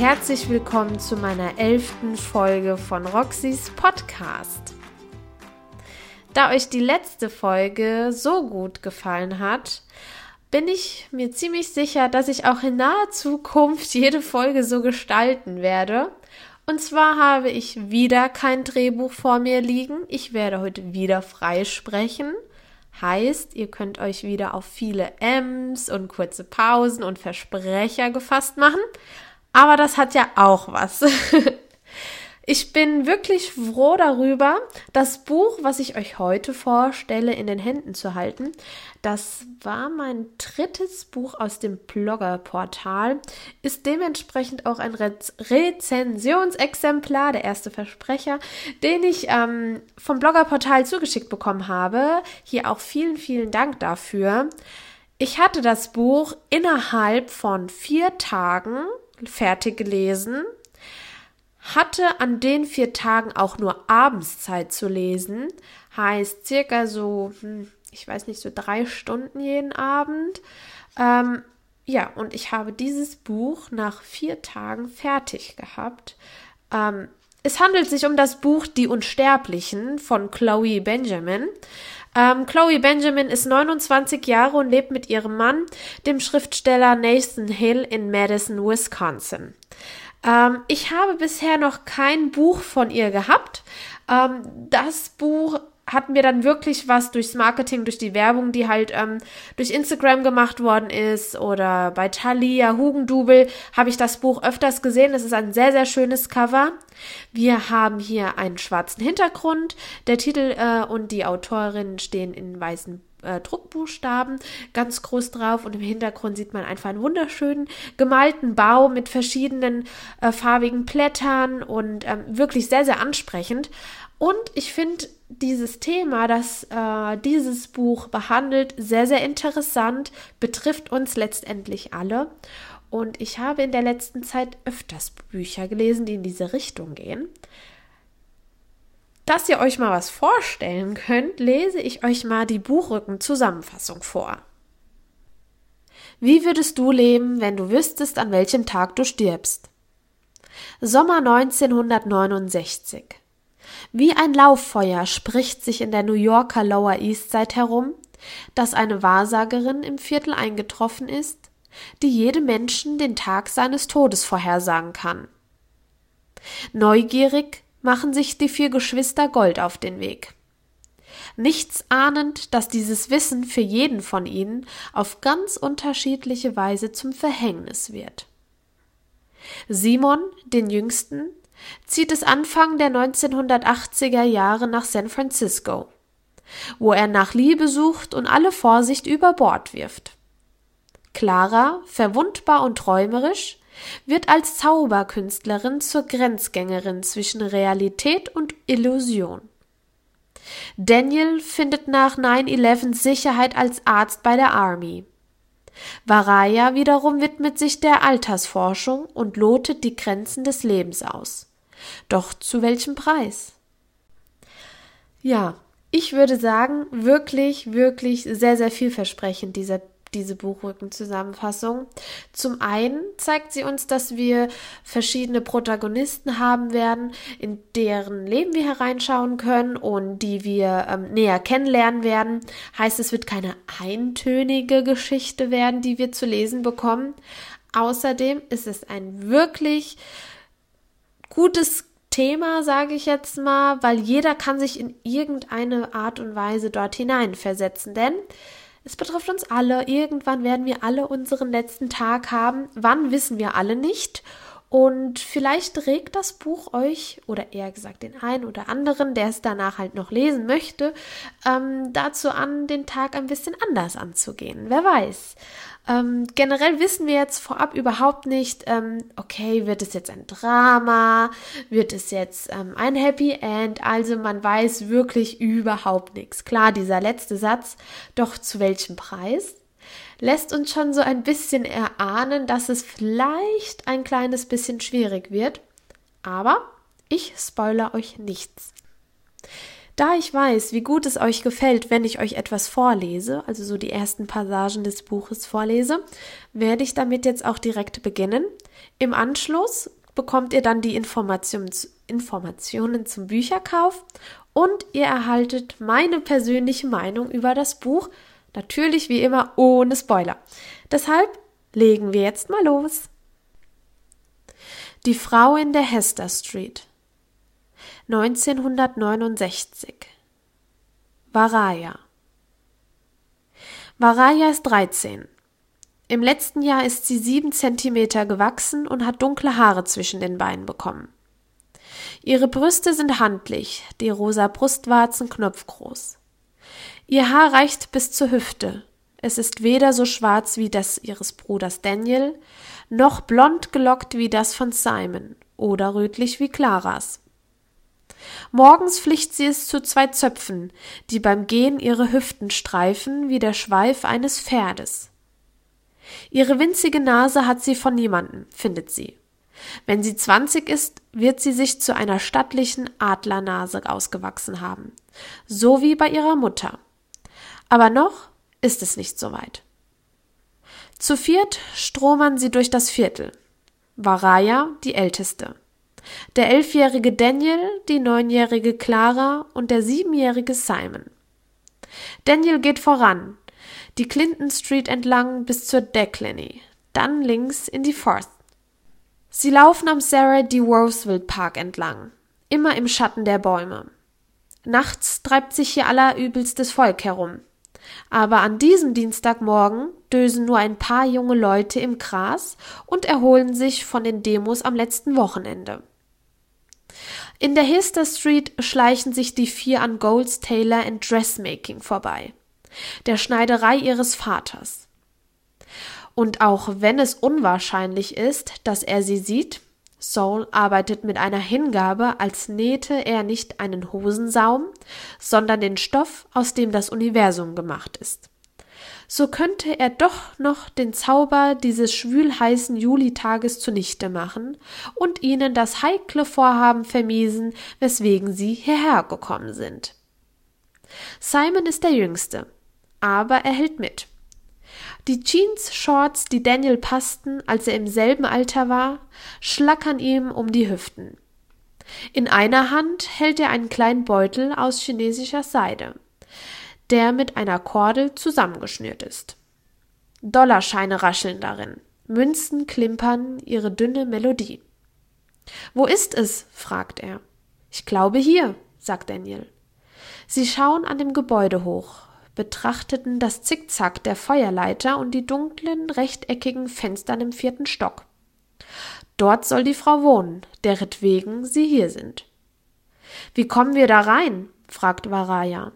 herzlich willkommen zu meiner elften Folge von Roxys Podcast. Da euch die letzte Folge so gut gefallen hat, bin ich mir ziemlich sicher, dass ich auch in naher Zukunft jede Folge so gestalten werde. Und zwar habe ich wieder kein Drehbuch vor mir liegen. Ich werde heute wieder frei sprechen. Heißt, ihr könnt euch wieder auf viele M's und kurze Pausen und Versprecher gefasst machen. Aber das hat ja auch was. Ich bin wirklich froh darüber, das Buch, was ich euch heute vorstelle, in den Händen zu halten. Das war mein drittes Buch aus dem Blogger-Portal, ist dementsprechend auch ein Re Rezensionsexemplar, der erste Versprecher, den ich ähm, vom Blogger-Portal zugeschickt bekommen habe. Hier auch vielen, vielen Dank dafür. Ich hatte das Buch innerhalb von vier Tagen fertig gelesen hatte an den vier Tagen auch nur abends Zeit zu lesen, heißt circa so, hm, ich weiß nicht, so drei Stunden jeden Abend. Ähm, ja, und ich habe dieses Buch nach vier Tagen fertig gehabt. Ähm, es handelt sich um das Buch Die Unsterblichen von Chloe Benjamin. Ähm, Chloe Benjamin ist 29 Jahre und lebt mit ihrem Mann, dem Schriftsteller Nathan Hill in Madison, Wisconsin. Ähm, ich habe bisher noch kein Buch von ihr gehabt. Ähm, das Buch hat mir dann wirklich was durchs Marketing, durch die Werbung, die halt ähm, durch Instagram gemacht worden ist oder bei Thalia, Hugendubel habe ich das Buch öfters gesehen. Es ist ein sehr, sehr schönes Cover. Wir haben hier einen schwarzen Hintergrund. Der Titel äh, und die Autorin stehen in weißen äh, Druckbuchstaben ganz groß drauf und im Hintergrund sieht man einfach einen wunderschönen gemalten Bau mit verschiedenen äh, farbigen Blättern und ähm, wirklich sehr, sehr ansprechend. Und ich finde dieses Thema, das äh, dieses Buch behandelt, sehr, sehr interessant, betrifft uns letztendlich alle. Und ich habe in der letzten Zeit öfters Bücher gelesen, die in diese Richtung gehen. Dass ihr euch mal was vorstellen könnt, lese ich euch mal die Buchrücken-Zusammenfassung vor. Wie würdest du leben, wenn du wüsstest, an welchem Tag du stirbst? Sommer 1969. Wie ein Lauffeuer spricht sich in der New Yorker Lower East Side herum, dass eine Wahrsagerin im Viertel eingetroffen ist, die jedem Menschen den Tag seines Todes vorhersagen kann. Neugierig machen sich die vier Geschwister Gold auf den Weg. Nichts ahnend, dass dieses Wissen für jeden von ihnen auf ganz unterschiedliche Weise zum Verhängnis wird. Simon, den Jüngsten, zieht es Anfang der 1980er Jahre nach San Francisco, wo er nach Liebe sucht und alle Vorsicht über Bord wirft. Clara, verwundbar und träumerisch, wird als Zauberkünstlerin zur Grenzgängerin zwischen Realität und Illusion. Daniel findet nach 9-11 Sicherheit als Arzt bei der Army. Varaya wiederum widmet sich der Altersforschung und lotet die Grenzen des Lebens aus. Doch zu welchem Preis? Ja, ich würde sagen, wirklich, wirklich sehr, sehr vielversprechend dieser diese Buchrückenzusammenfassung. Zum einen zeigt sie uns, dass wir verschiedene Protagonisten haben werden, in deren Leben wir hereinschauen können und die wir ähm, näher kennenlernen werden. Heißt, es wird keine eintönige Geschichte werden, die wir zu lesen bekommen. Außerdem ist es ein wirklich gutes Thema, sage ich jetzt mal, weil jeder kann sich in irgendeine Art und Weise dort hineinversetzen, denn es betrifft uns alle. Irgendwann werden wir alle unseren letzten Tag haben. Wann wissen wir alle nicht. Und vielleicht regt das Buch euch, oder eher gesagt den einen oder anderen, der es danach halt noch lesen möchte, ähm, dazu an, den Tag ein bisschen anders anzugehen. Wer weiß. Ähm, generell wissen wir jetzt vorab überhaupt nicht, ähm, okay, wird es jetzt ein Drama, wird es jetzt ähm, ein Happy End, also man weiß wirklich überhaupt nichts. Klar, dieser letzte Satz, doch zu welchem Preis? lässt uns schon so ein bisschen erahnen, dass es vielleicht ein kleines bisschen schwierig wird. Aber ich spoiler euch nichts. Da ich weiß, wie gut es euch gefällt, wenn ich euch etwas vorlese, also so die ersten Passagen des Buches vorlese, werde ich damit jetzt auch direkt beginnen. Im Anschluss bekommt ihr dann die Informationen, zum Bücherkauf und ihr erhaltet meine persönliche Meinung über das Buch, natürlich wie immer ohne Spoiler. Deshalb legen wir jetzt mal los. Die Frau in der Hester Street 1969 Varaya Varaya ist 13. Im letzten Jahr ist sie sieben Zentimeter gewachsen und hat dunkle Haare zwischen den Beinen bekommen. Ihre Brüste sind handlich, die rosa Brustwarzen knopfgroß. Ihr Haar reicht bis zur Hüfte. Es ist weder so schwarz wie das ihres Bruders Daniel, noch blond gelockt wie das von Simon oder rötlich wie Claras. Morgens flicht sie es zu zwei Zöpfen, die beim Gehen ihre Hüften streifen wie der Schweif eines Pferdes. Ihre winzige Nase hat sie von niemandem, findet sie. Wenn sie zwanzig ist, wird sie sich zu einer stattlichen Adlernase ausgewachsen haben, so wie bei ihrer Mutter. Aber noch ist es nicht so weit. Zu viert stromern sie durch das Viertel. Varaya, die Älteste. Der elfjährige Daniel, die neunjährige Clara und der siebenjährige Simon. Daniel geht voran, die Clinton Street entlang bis zur Decklany, dann links in die Forth. Sie laufen am Sarah D. Roosevelt Park entlang, immer im Schatten der Bäume. Nachts treibt sich hier allerübelstes Volk herum. Aber an diesem Dienstagmorgen dösen nur ein paar junge Leute im Gras und erholen sich von den Demos am letzten Wochenende. In der Hester Street schleichen sich die vier an Golds Tailor and Dressmaking vorbei der Schneiderei ihres Vaters. Und auch wenn es unwahrscheinlich ist, dass er sie sieht, Saul arbeitet mit einer Hingabe, als nähte er nicht einen Hosensaum, sondern den Stoff, aus dem das Universum gemacht ist. So könnte er doch noch den Zauber dieses schwülheißen Julitages zunichte machen und ihnen das heikle Vorhaben vermiesen, weswegen sie hierher gekommen sind. Simon ist der Jüngste aber er hält mit. Die Jeans-Shorts, die Daniel passten, als er im selben Alter war, schlackern ihm um die Hüften. In einer Hand hält er einen kleinen Beutel aus chinesischer Seide, der mit einer Kordel zusammengeschnürt ist. Dollarscheine rascheln darin, Münzen klimpern ihre dünne Melodie. Wo ist es? fragt er. Ich glaube hier, sagt Daniel. Sie schauen an dem Gebäude hoch, betrachteten das Zickzack der Feuerleiter und die dunklen, rechteckigen Fenstern im vierten Stock. Dort soll die Frau wohnen, deretwegen sie hier sind. Wie kommen wir da rein? fragt Varaya.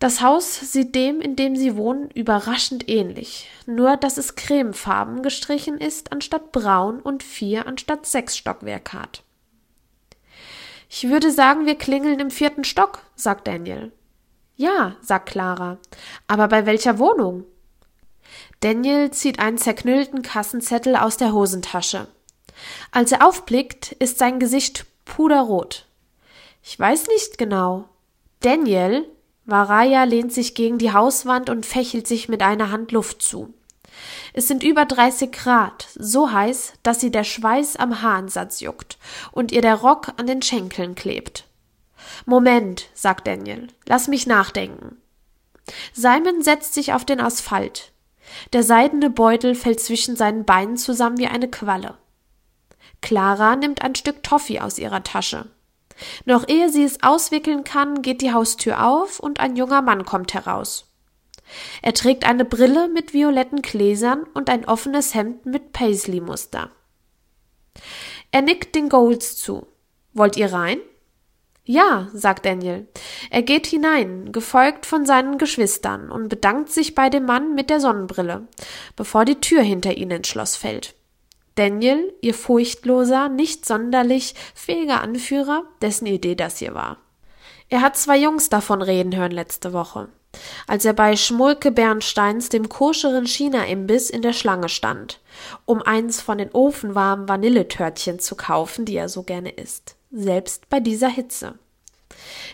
Das Haus sieht dem, in dem sie wohnen, überraschend ähnlich, nur dass es cremefarben gestrichen ist anstatt braun und vier anstatt sechs Stockwerk hat. Ich würde sagen, wir klingeln im vierten Stock, sagt Daniel. Ja, sagt Clara. Aber bei welcher Wohnung? Daniel zieht einen zerknüllten Kassenzettel aus der Hosentasche. Als er aufblickt, ist sein Gesicht puderrot. Ich weiß nicht genau. Daniel? Varaya lehnt sich gegen die Hauswand und fächelt sich mit einer Hand Luft zu. Es sind über 30 Grad, so heiß, dass sie der Schweiß am Haaransatz juckt und ihr der Rock an den Schenkeln klebt. Moment, sagt Daniel, lass mich nachdenken. Simon setzt sich auf den Asphalt. Der seidene Beutel fällt zwischen seinen Beinen zusammen wie eine Qualle. Clara nimmt ein Stück Toffee aus ihrer Tasche. Noch ehe sie es auswickeln kann, geht die Haustür auf und ein junger Mann kommt heraus. Er trägt eine Brille mit violetten Gläsern und ein offenes Hemd mit Paisley-Muster. Er nickt den Golds zu. Wollt ihr rein? Ja, sagt Daniel. Er geht hinein, gefolgt von seinen Geschwistern, und bedankt sich bei dem Mann mit der Sonnenbrille, bevor die Tür hinter ihnen ins Schloss fällt. Daniel, ihr furchtloser, nicht sonderlich fähiger Anführer, dessen Idee das hier war. Er hat zwei Jungs davon reden hören letzte Woche, als er bei Schmulke Bernsteins, dem koscheren China-Imbiss, in der Schlange stand, um eins von den ofenwarmen Vanilletörtchen zu kaufen, die er so gerne isst selbst bei dieser Hitze.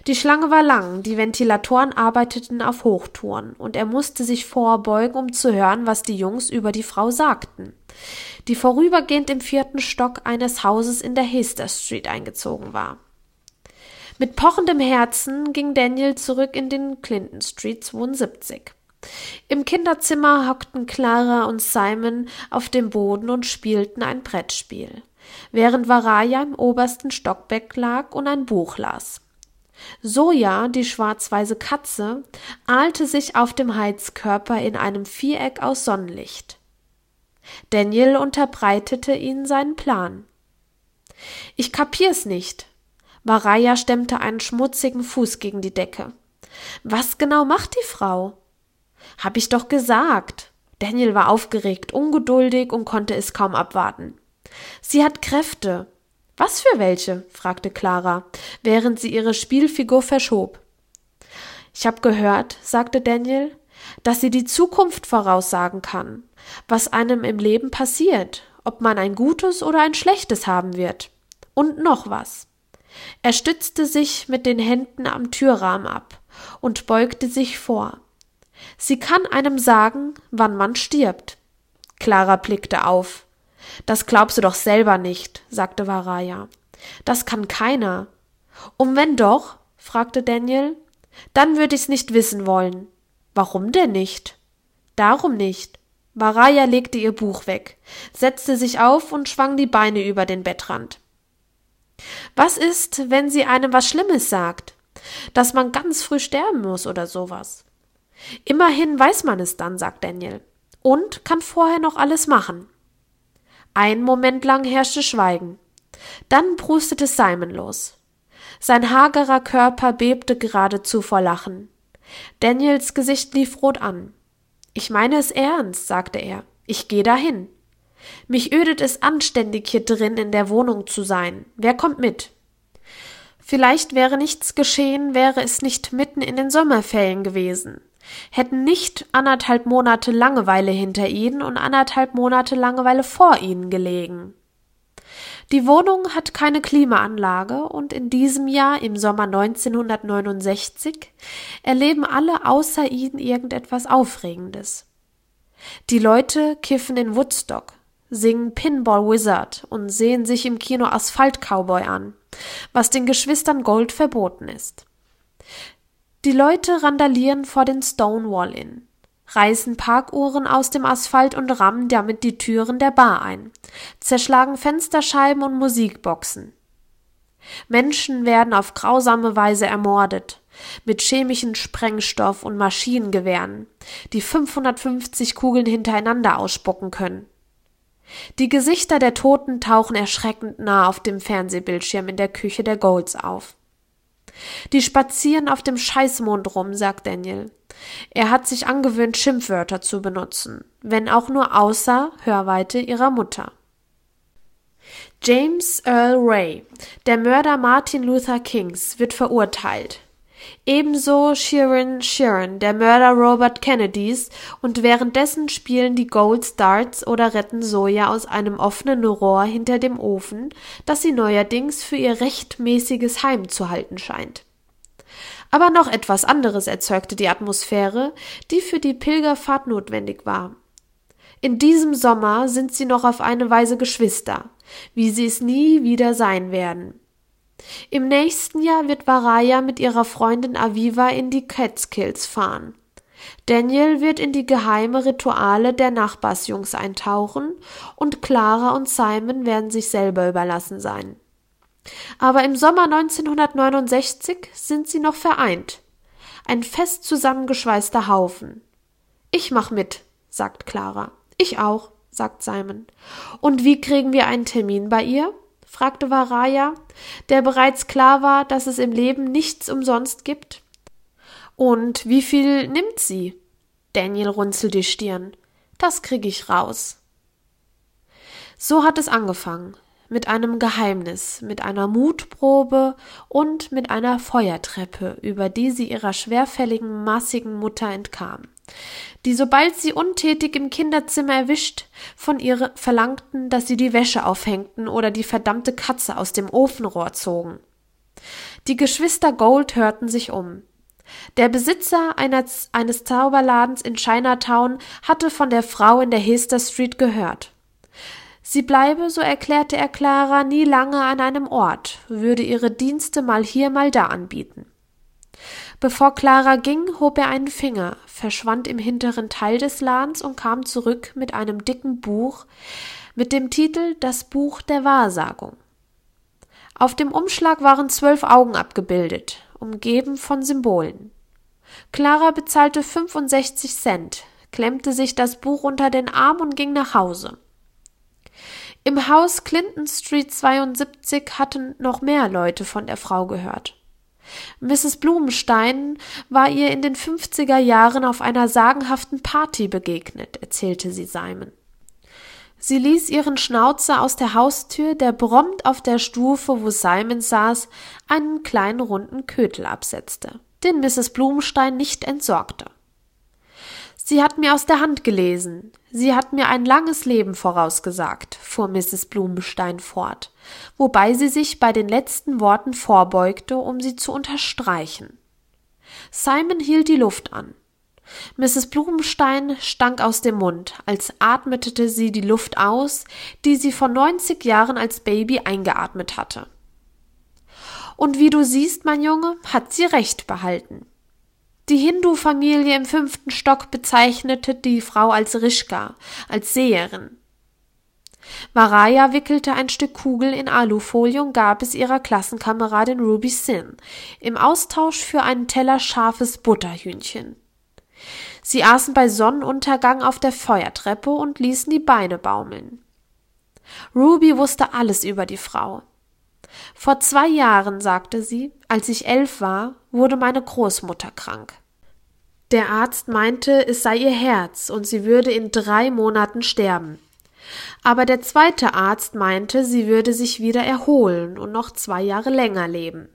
Die Schlange war lang, die Ventilatoren arbeiteten auf Hochtouren, und er musste sich vorbeugen, um zu hören, was die Jungs über die Frau sagten, die vorübergehend im vierten Stock eines Hauses in der Hester Street eingezogen war. Mit pochendem Herzen ging Daniel zurück in den Clinton Street 72. Im Kinderzimmer hockten Clara und Simon auf dem Boden und spielten ein Brettspiel, während Varaya im obersten Stockbeck lag und ein Buch las. Soja, die schwarz-weiße Katze, ahlte sich auf dem Heizkörper in einem Viereck aus Sonnenlicht. Daniel unterbreitete ihnen seinen Plan. Ich kapier's nicht. Varaya stemmte einen schmutzigen Fuß gegen die Decke. Was genau macht die Frau? Hab ich doch gesagt. Daniel war aufgeregt, ungeduldig und konnte es kaum abwarten. Sie hat Kräfte. Was für welche? fragte Clara, während sie ihre Spielfigur verschob. Ich hab gehört, sagte Daniel, dass sie die Zukunft voraussagen kann, was einem im Leben passiert, ob man ein gutes oder ein schlechtes haben wird. Und noch was. Er stützte sich mit den Händen am Türrahmen ab und beugte sich vor. Sie kann einem sagen, wann man stirbt. Clara blickte auf. Das glaubst du doch selber nicht, sagte Varaya. Das kann keiner. Und wenn doch? fragte Daniel. Dann würde ich's nicht wissen wollen. Warum denn nicht? Darum nicht. Varaya legte ihr Buch weg, setzte sich auf und schwang die Beine über den Bettrand. Was ist, wenn sie einem was Schlimmes sagt? Dass man ganz früh sterben muss oder sowas? Immerhin weiß man es dann, sagt Daniel. Und kann vorher noch alles machen. Ein Moment lang herrschte Schweigen. Dann prustete Simon los. Sein hagerer Körper bebte geradezu vor Lachen. Daniels Gesicht lief rot an. Ich meine es ernst, sagte er. Ich gehe dahin. Mich ödet es anständig hier drin in der Wohnung zu sein. Wer kommt mit? Vielleicht wäre nichts geschehen, wäre es nicht mitten in den Sommerferien gewesen hätten nicht anderthalb Monate Langeweile hinter ihnen und anderthalb Monate Langeweile vor ihnen gelegen. Die Wohnung hat keine Klimaanlage und in diesem Jahr, im Sommer 1969, erleben alle außer ihnen irgendetwas Aufregendes. Die Leute kiffen in Woodstock, singen Pinball Wizard und sehen sich im Kino Asphalt Cowboy an, was den Geschwistern Gold verboten ist. Die Leute randalieren vor den Stonewall Inn, reißen Parkuhren aus dem Asphalt und rammen damit die Türen der Bar ein, zerschlagen Fensterscheiben und Musikboxen. Menschen werden auf grausame Weise ermordet, mit chemischen Sprengstoff und Maschinengewehren, die 550 Kugeln hintereinander ausspucken können. Die Gesichter der Toten tauchen erschreckend nah auf dem Fernsehbildschirm in der Küche der Golds auf. Die spazieren auf dem Scheißmond rum, sagt Daniel. Er hat sich angewöhnt, Schimpfwörter zu benutzen, wenn auch nur außer Hörweite ihrer Mutter. James Earl Ray, der Mörder Martin Luther Kings, wird verurteilt. Ebenso Sheeran Sheeran, der Mörder Robert Kennedys, und währenddessen spielen die Gold Darts oder retten Soja aus einem offenen Rohr hinter dem Ofen, das sie neuerdings für ihr rechtmäßiges Heim zu halten scheint. Aber noch etwas anderes erzeugte die Atmosphäre, die für die Pilgerfahrt notwendig war. In diesem Sommer sind sie noch auf eine Weise Geschwister, wie sie es nie wieder sein werden. Im nächsten Jahr wird Varaya mit ihrer Freundin Aviva in die Catskills fahren. Daniel wird in die geheime Rituale der Nachbarsjungs eintauchen und Clara und Simon werden sich selber überlassen sein. Aber im Sommer 1969 sind sie noch vereint. Ein fest zusammengeschweißter Haufen. Ich mach mit, sagt Clara. Ich auch, sagt Simon. Und wie kriegen wir einen Termin bei ihr? Fragte Varaya, der bereits klar war, dass es im Leben nichts umsonst gibt. Und wie viel nimmt sie? Daniel runzelt die Stirn. Das krieg ich raus. So hat es angefangen. Mit einem Geheimnis, mit einer Mutprobe und mit einer Feuertreppe, über die sie ihrer schwerfälligen, massigen Mutter entkam die sobald sie untätig im Kinderzimmer erwischt, von ihr verlangten, dass sie die Wäsche aufhängten oder die verdammte Katze aus dem Ofenrohr zogen. Die Geschwister Gold hörten sich um. Der Besitzer eines, eines Zauberladens in Chinatown hatte von der Frau in der Hester Street gehört. Sie bleibe, so erklärte er Clara, nie lange an einem Ort, würde ihre Dienste mal hier, mal da anbieten. Bevor Clara ging, hob er einen Finger, verschwand im hinteren Teil des Ladens und kam zurück mit einem dicken Buch mit dem Titel Das Buch der Wahrsagung. Auf dem Umschlag waren zwölf Augen abgebildet, umgeben von Symbolen. Clara bezahlte 65 Cent, klemmte sich das Buch unter den Arm und ging nach Hause. Im Haus Clinton Street 72 hatten noch mehr Leute von der Frau gehört. Mrs. Blumenstein war ihr in den 50er Jahren auf einer sagenhaften Party begegnet, erzählte sie Simon. Sie ließ ihren Schnauzer aus der Haustür, der prompt auf der Stufe, wo Simon saß, einen kleinen runden Kötel absetzte, den Mrs. Blumenstein nicht entsorgte. Sie hat mir aus der Hand gelesen. Sie hat mir ein langes Leben vorausgesagt, fuhr Mrs. Blumenstein fort, wobei sie sich bei den letzten Worten vorbeugte, um sie zu unterstreichen. Simon hielt die Luft an. Mrs. Blumenstein stank aus dem Mund, als atmete sie die Luft aus, die sie vor neunzig Jahren als Baby eingeatmet hatte. Und wie du siehst, mein Junge, hat sie recht behalten. Die Hindu-Familie im fünften Stock bezeichnete die Frau als Rishka, als Seherin. Varaya wickelte ein Stück Kugel in Alufolie und gab es ihrer Klassenkameradin Ruby Sin im Austausch für einen Teller scharfes Butterhühnchen. Sie aßen bei Sonnenuntergang auf der Feuertreppe und ließen die Beine baumeln. Ruby wusste alles über die Frau. Vor zwei Jahren, sagte sie, als ich elf war, wurde meine Großmutter krank. Der Arzt meinte, es sei ihr Herz und sie würde in drei Monaten sterben. Aber der zweite Arzt meinte, sie würde sich wieder erholen und noch zwei Jahre länger leben.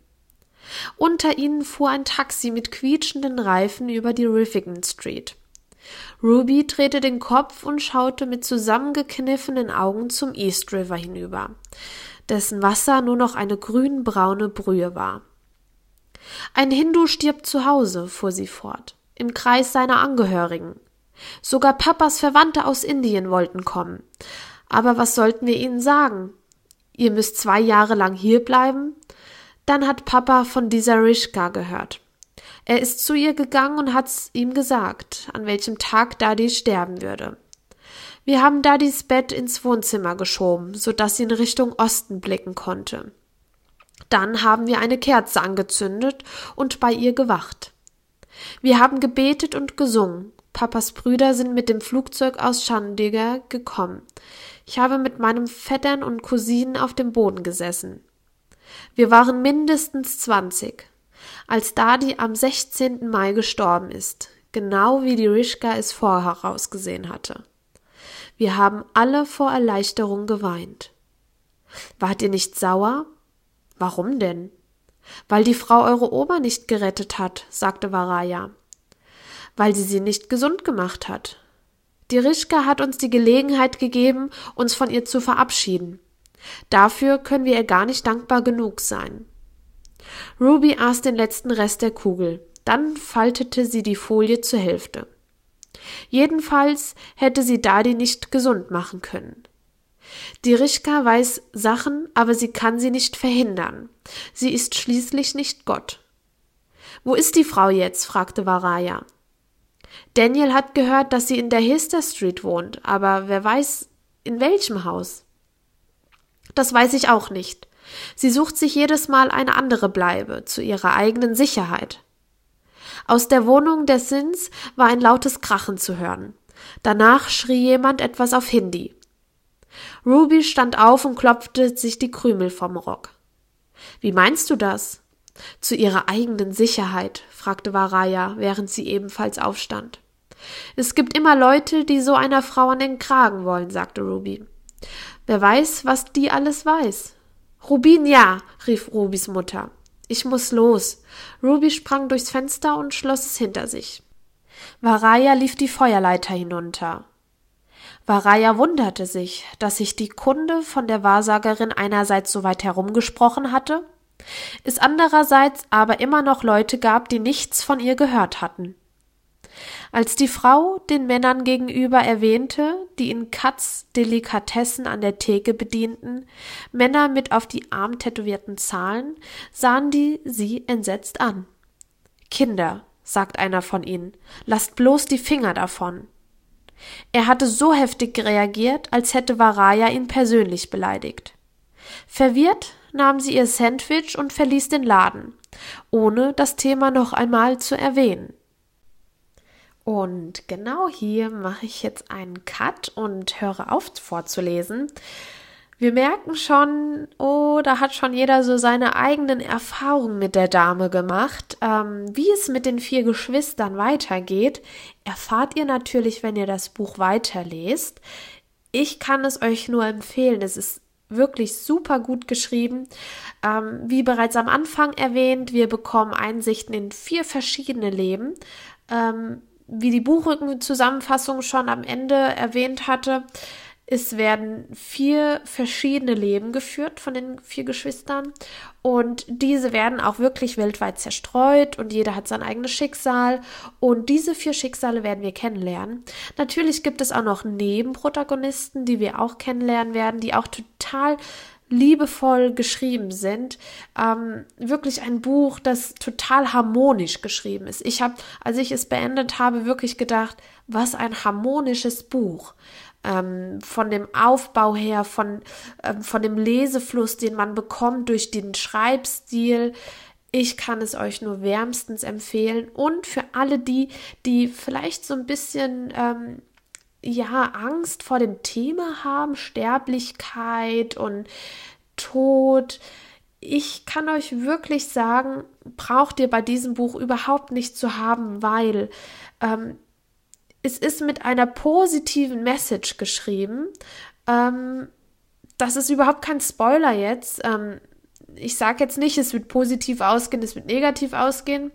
Unter ihnen fuhr ein Taxi mit quietschenden Reifen über die Riffigan Street. Ruby drehte den Kopf und schaute mit zusammengekniffenen Augen zum East River hinüber, dessen Wasser nur noch eine grünbraune Brühe war. Ein Hindu stirbt zu Hause, fuhr sie fort, im Kreis seiner Angehörigen. Sogar Papas Verwandte aus Indien wollten kommen. Aber was sollten wir ihnen sagen? Ihr müsst zwei Jahre lang hierbleiben? Dann hat Papa von dieser Rishka gehört. Er ist zu ihr gegangen und hat's ihm gesagt, an welchem Tag Daddy sterben würde. Wir haben Daddys Bett ins Wohnzimmer geschoben, so dass sie in Richtung Osten blicken konnte. Dann haben wir eine Kerze angezündet und bei ihr gewacht. Wir haben gebetet und gesungen. Papas Brüder sind mit dem Flugzeug aus Chandigarh gekommen. Ich habe mit meinem Vettern und Cousinen auf dem Boden gesessen. Wir waren mindestens zwanzig, als Dadi am 16. Mai gestorben ist, genau wie die Rishka es vorher ausgesehen hatte. Wir haben alle vor Erleichterung geweint. Wart ihr nicht sauer? Warum denn? Weil die Frau eure Oma nicht gerettet hat, sagte Varaya. Weil sie sie nicht gesund gemacht hat. Die Rishka hat uns die Gelegenheit gegeben, uns von ihr zu verabschieden. Dafür können wir ihr gar nicht dankbar genug sein. Ruby aß den letzten Rest der Kugel. Dann faltete sie die Folie zur Hälfte. Jedenfalls hätte sie Dadi nicht gesund machen können. Die Richka weiß Sachen, aber sie kann sie nicht verhindern. Sie ist schließlich nicht Gott. Wo ist die Frau jetzt? fragte Varaya. Daniel hat gehört, dass sie in der Hester Street wohnt, aber wer weiß, in welchem Haus. Das weiß ich auch nicht. Sie sucht sich jedes Mal eine andere Bleibe, zu ihrer eigenen Sicherheit. Aus der Wohnung der Sins war ein lautes Krachen zu hören. Danach schrie jemand etwas auf Hindi. Ruby stand auf und klopfte sich die Krümel vom Rock. Wie meinst du das? Zu ihrer eigenen Sicherheit, fragte Varaya, während sie ebenfalls aufstand. Es gibt immer Leute, die so einer Frau an den Kragen wollen, sagte Ruby. Wer weiß, was die alles weiß. Rubin, ja, rief Rubis Mutter. Ich muss los. Ruby sprang durchs Fenster und schloss es hinter sich. Varaya lief die Feuerleiter hinunter. Varaya wunderte sich, dass sich die Kunde von der Wahrsagerin einerseits so weit herumgesprochen hatte Es andererseits aber immer noch Leute gab, die nichts von ihr gehört hatten. Als die Frau den Männern gegenüber erwähnte, die in Katz Delikatessen an der Theke bedienten, Männer mit auf die Arm tätowierten Zahlen, sahen die sie entsetzt an. Kinder, sagt einer von ihnen, lasst bloß die Finger davon. Er hatte so heftig reagiert, als hätte Varaya ihn persönlich beleidigt. Verwirrt nahm sie ihr Sandwich und verließ den Laden, ohne das Thema noch einmal zu erwähnen. Und genau hier mache ich jetzt einen Cut und höre auf vorzulesen. Wir merken schon, oh, da hat schon jeder so seine eigenen Erfahrungen mit der Dame gemacht. Ähm, wie es mit den vier Geschwistern weitergeht, erfahrt ihr natürlich, wenn ihr das Buch weiterlest. Ich kann es euch nur empfehlen. Es ist wirklich super gut geschrieben. Ähm, wie bereits am Anfang erwähnt, wir bekommen Einsichten in vier verschiedene Leben. Ähm, wie die Buchrückenzusammenfassung schon am Ende erwähnt hatte, es werden vier verschiedene Leben geführt von den vier Geschwistern und diese werden auch wirklich weltweit zerstreut und jeder hat sein eigenes Schicksal und diese vier Schicksale werden wir kennenlernen. Natürlich gibt es auch noch Nebenprotagonisten, die wir auch kennenlernen werden, die auch total liebevoll geschrieben sind. Ähm, wirklich ein Buch, das total harmonisch geschrieben ist. Ich habe, als ich es beendet habe, wirklich gedacht, was ein harmonisches Buch. Ähm, von dem Aufbau her, von, ähm, von dem Lesefluss, den man bekommt durch den Schreibstil. Ich kann es euch nur wärmstens empfehlen. Und für alle die, die vielleicht so ein bisschen ähm, ja, Angst vor dem Thema haben, Sterblichkeit und Tod. Ich kann euch wirklich sagen, braucht ihr bei diesem Buch überhaupt nicht zu haben, weil ähm, es ist mit einer positiven Message geschrieben. Ähm, das ist überhaupt kein Spoiler jetzt. Ähm, ich sage jetzt nicht, es wird positiv ausgehen, es wird negativ ausgehen.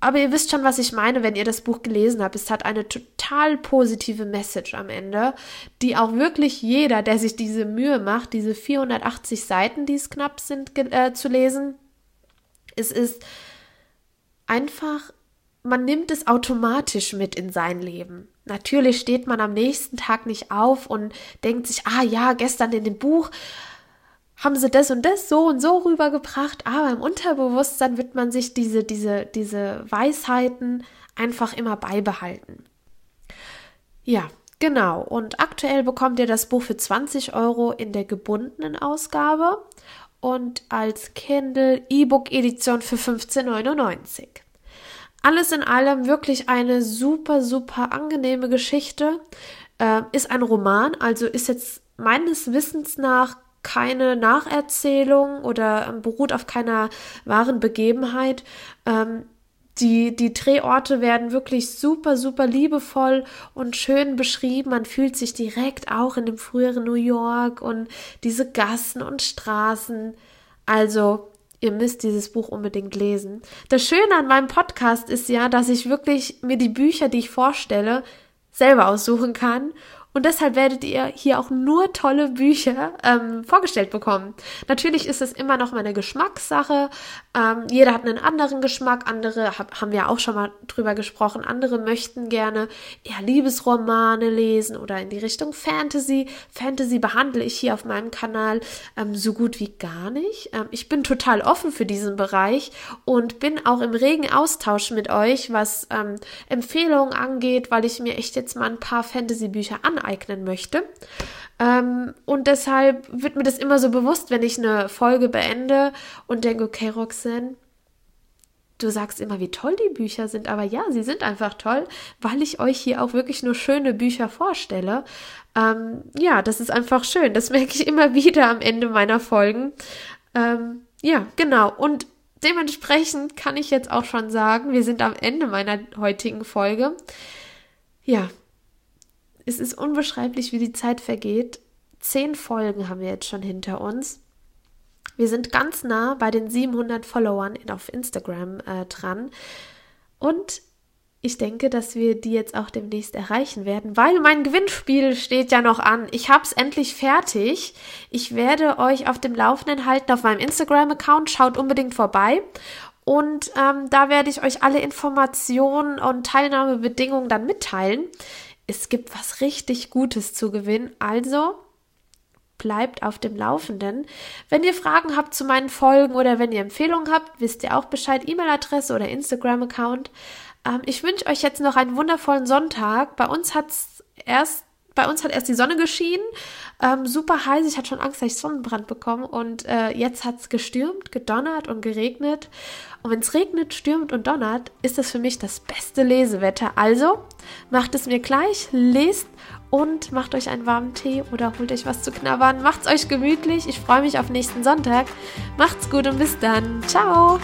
Aber ihr wisst schon, was ich meine, wenn ihr das Buch gelesen habt. Es hat eine total positive Message am Ende, die auch wirklich jeder, der sich diese Mühe macht, diese 480 Seiten, die es knapp sind, äh, zu lesen, es ist einfach, man nimmt es automatisch mit in sein Leben. Natürlich steht man am nächsten Tag nicht auf und denkt sich, ah ja, gestern in dem Buch haben sie das und das so und so rübergebracht, aber im Unterbewusstsein wird man sich diese, diese, diese Weisheiten einfach immer beibehalten. Ja, genau. Und aktuell bekommt ihr das Buch für 20 Euro in der gebundenen Ausgabe und als Kindle E-Book-Edition für 15,99. Alles in allem wirklich eine super, super angenehme Geschichte. Äh, ist ein Roman, also ist jetzt meines Wissens nach keine Nacherzählung oder ähm, beruht auf keiner wahren Begebenheit. Ähm, die, die Drehorte werden wirklich super, super liebevoll und schön beschrieben. Man fühlt sich direkt auch in dem früheren New York und diese Gassen und Straßen. Also, ihr müsst dieses Buch unbedingt lesen. Das Schöne an meinem Podcast ist ja, dass ich wirklich mir die Bücher, die ich vorstelle, selber aussuchen kann und deshalb werdet ihr hier auch nur tolle Bücher ähm, vorgestellt bekommen. Natürlich ist es immer noch mal eine Geschmackssache. Ähm, jeder hat einen anderen Geschmack. Andere hab, haben wir auch schon mal drüber gesprochen. Andere möchten gerne eher Liebesromane lesen oder in die Richtung Fantasy. Fantasy behandle ich hier auf meinem Kanal ähm, so gut wie gar nicht. Ähm, ich bin total offen für diesen Bereich und bin auch im regen Austausch mit euch, was ähm, Empfehlungen angeht, weil ich mir echt jetzt mal ein paar Fantasy-Bücher an aneignen möchte. Ähm, und deshalb wird mir das immer so bewusst, wenn ich eine Folge beende und denke, okay, Roxanne, du sagst immer, wie toll die Bücher sind, aber ja, sie sind einfach toll, weil ich euch hier auch wirklich nur schöne Bücher vorstelle. Ähm, ja, das ist einfach schön. Das merke ich immer wieder am Ende meiner Folgen. Ähm, ja, genau. Und dementsprechend kann ich jetzt auch schon sagen, wir sind am Ende meiner heutigen Folge. Ja, es ist unbeschreiblich, wie die Zeit vergeht. Zehn Folgen haben wir jetzt schon hinter uns. Wir sind ganz nah bei den 700 Followern auf Instagram äh, dran. Und ich denke, dass wir die jetzt auch demnächst erreichen werden, weil mein Gewinnspiel steht ja noch an. Ich habe es endlich fertig. Ich werde euch auf dem Laufenden halten auf meinem Instagram-Account. Schaut unbedingt vorbei. Und ähm, da werde ich euch alle Informationen und Teilnahmebedingungen dann mitteilen. Es gibt was richtig Gutes zu gewinnen. Also bleibt auf dem Laufenden. Wenn ihr Fragen habt zu meinen Folgen oder wenn ihr Empfehlungen habt, wisst ihr auch Bescheid. E-Mail-Adresse oder Instagram-Account. Ähm, ich wünsche euch jetzt noch einen wundervollen Sonntag. Bei uns hat's erst bei uns hat erst die Sonne geschienen, ähm, super heiß. Ich hatte schon Angst, dass ich Sonnenbrand bekomme. Und äh, jetzt hat es gestürmt, gedonnert und geregnet. Und wenn es regnet, stürmt und donnert, ist das für mich das beste Lesewetter. Also macht es mir gleich, lest und macht euch einen warmen Tee oder holt euch was zu knabbern. Macht's euch gemütlich. Ich freue mich auf nächsten Sonntag. Macht's gut und bis dann. Ciao.